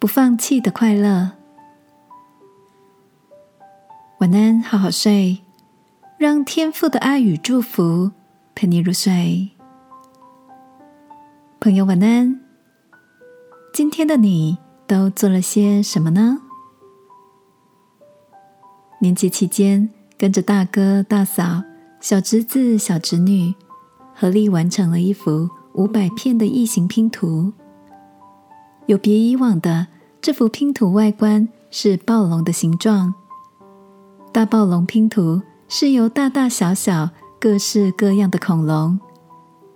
不放弃的快乐。晚安，好好睡，让天父的爱与祝福陪你入睡。朋友，晚安。今天的你都做了些什么呢？年节期间，跟着大哥、大嫂、小侄子、小侄女，合力完成了一幅五百片的异形拼图。有别以往的，这幅拼图外观是暴龙的形状。大暴龙拼图是由大大小小、各式各样的恐龙，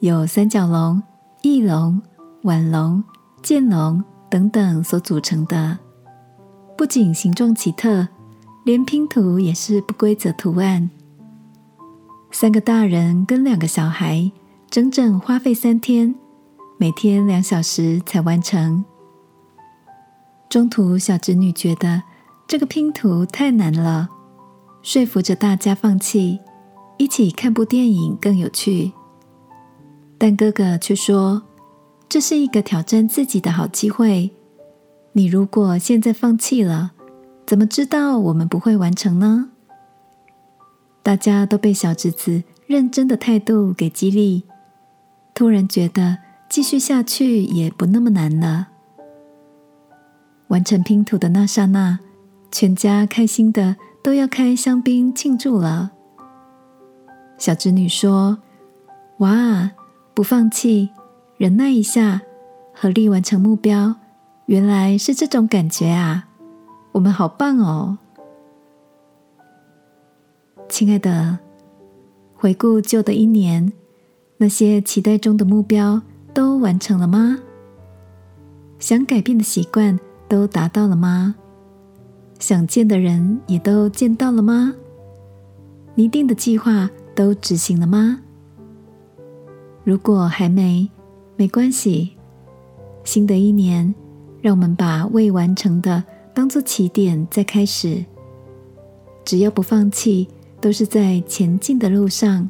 有三角龙、翼龙、腕龙。剑龙等等所组成的，不仅形状奇特，连拼图也是不规则图案。三个大人跟两个小孩，整整花费三天，每天两小时才完成。中途，小侄女觉得这个拼图太难了，说服着大家放弃，一起看部电影更有趣。但哥哥却说。这是一个挑战自己的好机会。你如果现在放弃了，怎么知道我们不会完成呢？大家都被小侄子认真的态度给激励，突然觉得继续下去也不那么难了。完成拼图的那刹那，全家开心的都要开香槟庆祝了。小侄女说：“哇，不放弃！”忍耐一下，合力完成目标，原来是这种感觉啊！我们好棒哦，亲爱的。回顾旧的一年，那些期待中的目标都完成了吗？想改变的习惯都达到了吗？想见的人也都见到了吗？拟定的计划都执行了吗？如果还没，没关系，新的一年，让我们把未完成的当做起点，再开始。只要不放弃，都是在前进的路上。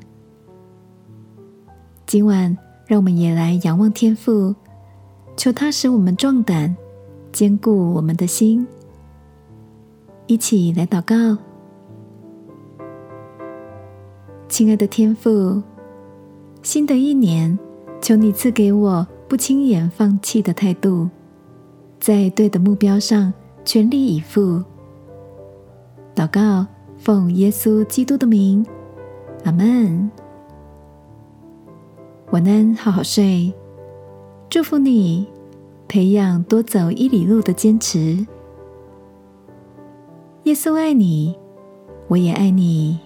今晚，让我们也来仰望天父，求他使我们壮胆，坚固我们的心。一起来祷告，亲爱的天父，新的一年。求你赐给我不轻言放弃的态度，在对的目标上全力以赴。祷告，奉耶稣基督的名，阿门。晚安，好好睡。祝福你，培养多走一里路的坚持。耶稣爱你，我也爱你。